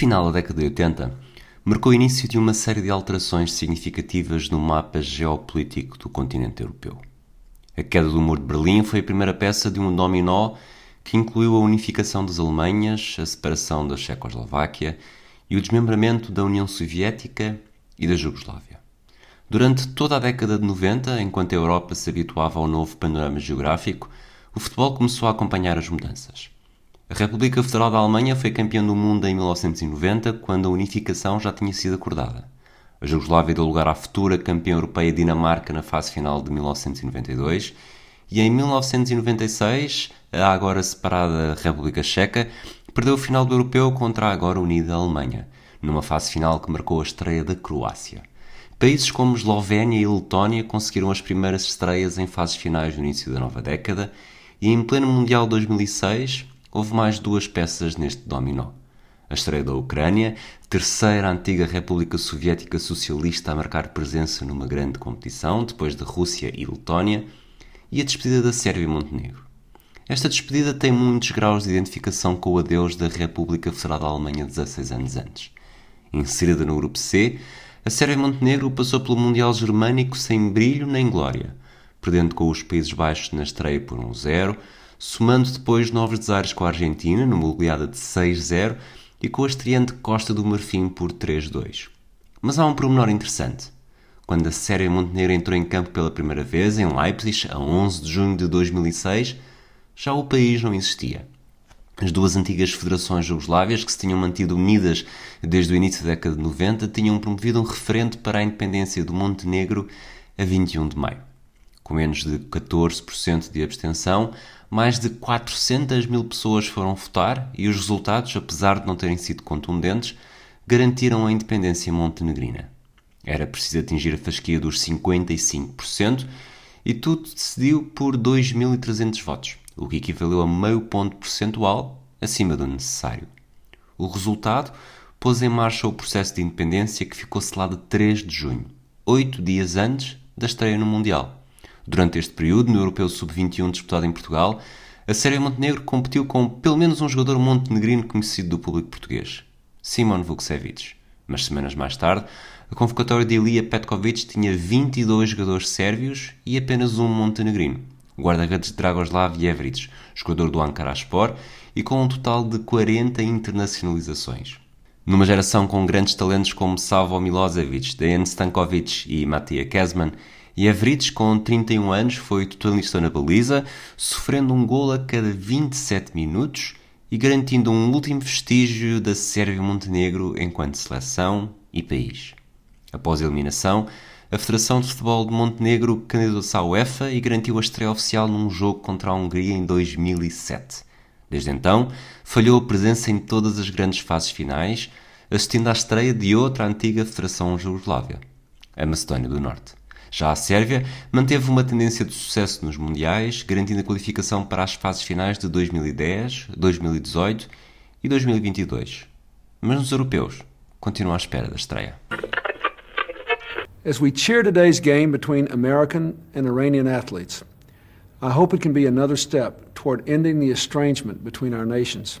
Final da década de 80 marcou o início de uma série de alterações significativas no mapa geopolítico do continente europeu. A queda do muro de Berlim foi a primeira peça de um dominó que incluiu a unificação das Alemanhas, a separação da Checoslováquia e o desmembramento da União Soviética e da Jugoslávia. Durante toda a década de 90, enquanto a Europa se habituava ao novo panorama geográfico, o futebol começou a acompanhar as mudanças. A República Federal da Alemanha foi campeã do mundo em 1990, quando a unificação já tinha sido acordada. A Jugoslávia deu lugar à futura campeã europeia Dinamarca na fase final de 1992 e em 1996, a agora separada República Checa perdeu o final do europeu contra a agora unida Alemanha, numa fase final que marcou a estreia da Croácia. Países como Eslovénia e Letónia conseguiram as primeiras estreias em fases finais no início da nova década, e em pleno Mundial 2006 houve mais duas peças neste dominó. A estreia da Ucrânia, terceira antiga República Soviética Socialista a marcar presença numa grande competição, depois de Rússia e Letónia, e a despedida da Sérvia e Montenegro. Esta despedida tem muitos graus de identificação com o adeus da República Federal da Alemanha 16 anos antes. Inserida no grupo C, a Sérvia e Montenegro passou pelo Mundial Germânico sem brilho nem glória, perdendo com os Países Baixos na estreia por 1-0, somando depois novos desaires com a Argentina, numa goleada de 6-0, e com a estreante Costa do Marfim por 3-2. Mas há um pormenor interessante. Quando a Sérvia Montenegro entrou em campo pela primeira vez, em Leipzig, a 11 de junho de 2006, já o país não existia. As duas antigas federações jugoslávias, que se tinham mantido unidas desde o início da década de 90, tinham promovido um referente para a independência do Montenegro a 21 de maio. Com menos de 14% de abstenção, mais de 400 mil pessoas foram votar e os resultados, apesar de não terem sido contundentes, garantiram a independência montenegrina. Era preciso atingir a fasquia dos 55% e tudo decidiu por 2.300 votos o que equivaleu a meio ponto percentual acima do necessário. O resultado pôs em marcha o processo de independência que ficou selado 3 de junho, oito dias antes da estreia no Mundial. Durante este período, no Europeu Sub-21 disputado em Portugal, a Sérvia Montenegro competiu com pelo menos um jogador montenegrino conhecido do público português, Simon Vukcevic. Mas semanas mais tarde, a convocatória de Ilija Petkovic tinha 22 jogadores sérvios e apenas um montenegrino, guarda-redes Dragoslav Jevric, jogador do Ankaraspor, e com um total de 40 internacionalizações. Numa geração com grandes talentos como Savo Milosevic, Dejan Stankovic e Matija Jevric, com 31 anos, foi totalista na baliza, sofrendo um gol a cada 27 minutos e garantindo um último vestígio da Sérvia-Montenegro enquanto seleção e país. Após a eliminação, a Federação de Futebol de Montenegro candidatou-se à UEFA e garantiu a estreia oficial num jogo contra a Hungria em 2007. Desde então, falhou a presença em todas as grandes fases finais, assistindo à estreia de outra antiga Federação Jugoslávia, a Macedónia do Norte. Já a Sérvia manteve uma tendência de sucesso nos Mundiais, garantindo a qualificação para as fases finais de 2010, 2018 e 2022. Mas nos europeus, continua à espera da estreia. As we cheer today's game between American and Iranian athletes, I hope it can be another step toward ending the estrangement between our nations.